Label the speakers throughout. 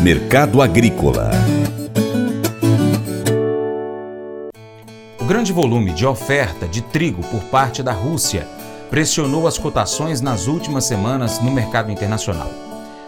Speaker 1: Mercado Agrícola
Speaker 2: O grande volume de oferta de trigo por parte da Rússia pressionou as cotações nas últimas semanas no mercado internacional.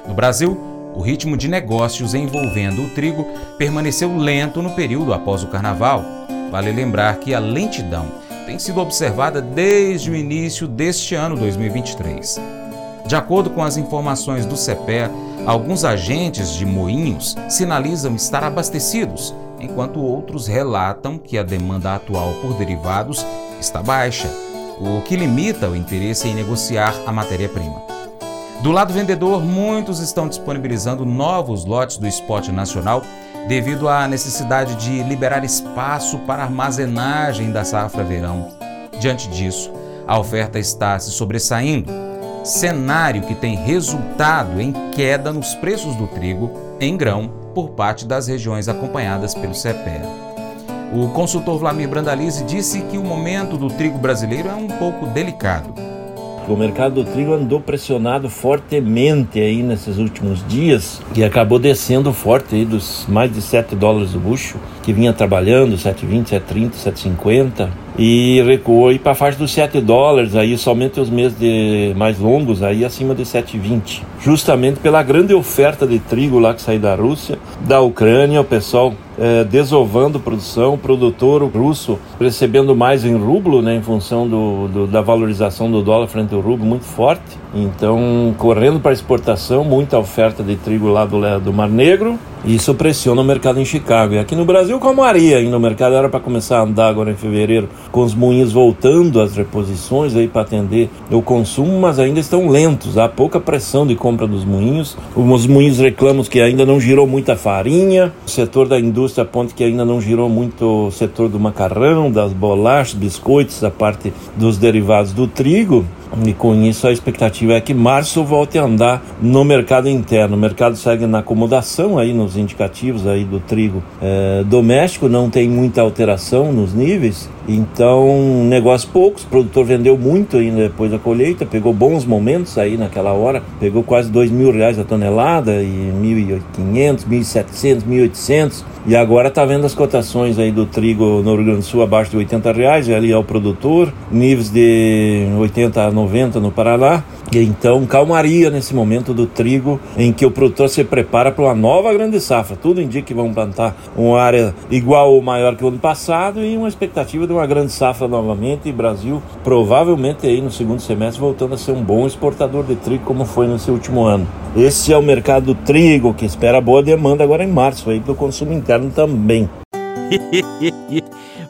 Speaker 2: No Brasil, o ritmo de negócios envolvendo o trigo permaneceu lento no período após o carnaval. Vale lembrar que a lentidão tem sido observada desde o início deste ano 2023. De acordo com as informações do CEPE, alguns agentes de moinhos sinalizam estar abastecidos, enquanto outros relatam que a demanda atual por derivados está baixa, o que limita o interesse em negociar a matéria-prima. Do lado vendedor, muitos estão disponibilizando novos lotes do spot nacional devido à necessidade de liberar espaço para armazenagem da safra verão. Diante disso, a oferta está se sobressaindo, cenário que tem resultado em queda nos preços do trigo em grão por parte das regiões acompanhadas pelo CEPE. O consultor Vlamir Brandalize disse que o momento do trigo brasileiro é um pouco delicado
Speaker 3: o mercado do trigo andou pressionado fortemente aí nesses últimos dias e acabou descendo forte aí dos mais de 7 dólares do bucho, que vinha trabalhando 7,20, 7,30, 7,50 e recuou para a faixa dos 7 dólares aí somente os meses de mais longos aí acima de 7,20. Justamente pela grande oferta de trigo lá que saiu da Rússia, da Ucrânia, o pessoal é, desovando produção, o produtor russo recebendo mais em rublo, né, em função do, do, da valorização do dólar frente ao rublo muito forte. Então, correndo para exportação, muita oferta de trigo lá do, do Mar Negro. Isso pressiona o mercado em Chicago. E aqui no Brasil, como aria ainda o mercado era para começar a andar agora em fevereiro, com os moinhos voltando às reposições aí para atender o consumo, mas ainda estão lentos. Há pouca pressão de compra dos moinhos. Os moinhos reclamam que ainda não girou muita farinha. O setor da indústria aponta que ainda não girou muito o setor do macarrão, das bolachas, biscoitos, a parte dos derivados do trigo. E com isso a expectativa é que março volte a andar no mercado interno. O mercado segue na acomodação aí nos indicativos aí do trigo é, doméstico, não tem muita alteração nos níveis. Então, negócio poucos, o produtor vendeu muito ainda depois da colheita, pegou bons momentos aí naquela hora, pegou quase dois mil reais a tonelada e 1.500, 1.700, 1.800 e agora está vendo as cotações aí do trigo no Rio Grande do Sul abaixo de 80 reais, ali é o produtor, níveis de 80 a 90 no Paraná. Então, calmaria nesse momento do trigo em que o produtor se prepara para uma nova grande safra. Tudo indica que vão plantar uma área igual ou maior que o ano passado e uma expectativa de uma grande safra novamente. E Brasil provavelmente aí no segundo semestre voltando a ser um bom exportador de trigo como foi nesse último ano. Esse é o mercado do trigo que espera boa demanda agora em março aí para o consumo interno também.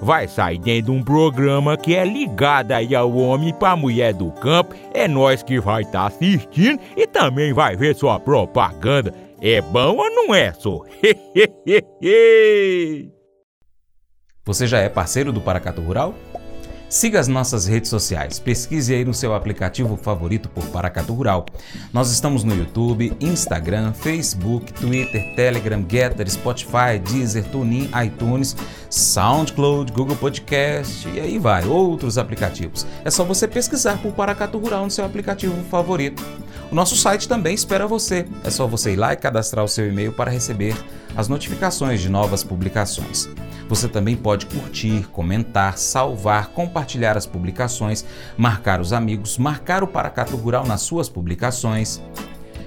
Speaker 4: vai sair dentro de um programa que é ligado aí ao homem para mulher do campo. É nós que vai estar tá assistindo e também vai ver sua propaganda. É bom ou não é, só?
Speaker 2: Você já é parceiro do Paracato Rural? Siga as nossas redes sociais, pesquise aí no seu aplicativo favorito por Paracatu Rural. Nós estamos no YouTube, Instagram, Facebook, Twitter, Telegram, Getter, Spotify, Deezer, TuneIn, iTunes, SoundCloud, Google Podcast e aí vai, outros aplicativos. É só você pesquisar por Paracatu Rural no seu aplicativo favorito. O nosso site também espera você. É só você ir lá e cadastrar o seu e-mail para receber as notificações de novas publicações. Você também pode curtir, comentar, salvar, compartilhar as publicações, marcar os amigos, marcar o Paracato Rural nas suas publicações.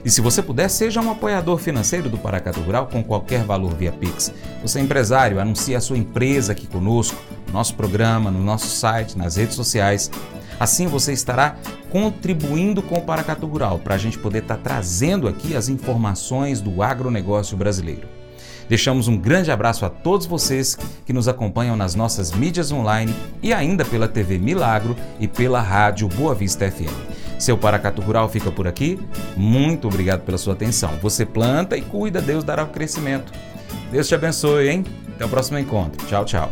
Speaker 2: E se você puder, seja um apoiador financeiro do Paracato Rural com qualquer valor via Pix. Você é empresário, anuncie a sua empresa aqui conosco, no nosso programa, no nosso site, nas redes sociais. Assim você estará contribuindo com o Paracato Rural para a gente poder estar tá trazendo aqui as informações do agronegócio brasileiro. Deixamos um grande abraço a todos vocês que nos acompanham nas nossas mídias online e ainda pela TV Milagro e pela Rádio Boa Vista FM. Seu Paracatu Rural fica por aqui. Muito obrigado pela sua atenção. Você planta e cuida, Deus dará o crescimento. Deus te abençoe, hein? Até o próximo encontro. Tchau, tchau.